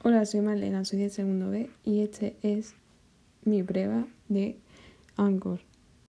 Hola, soy Marlena, soy de segundo B y este es mi prueba de Anchor.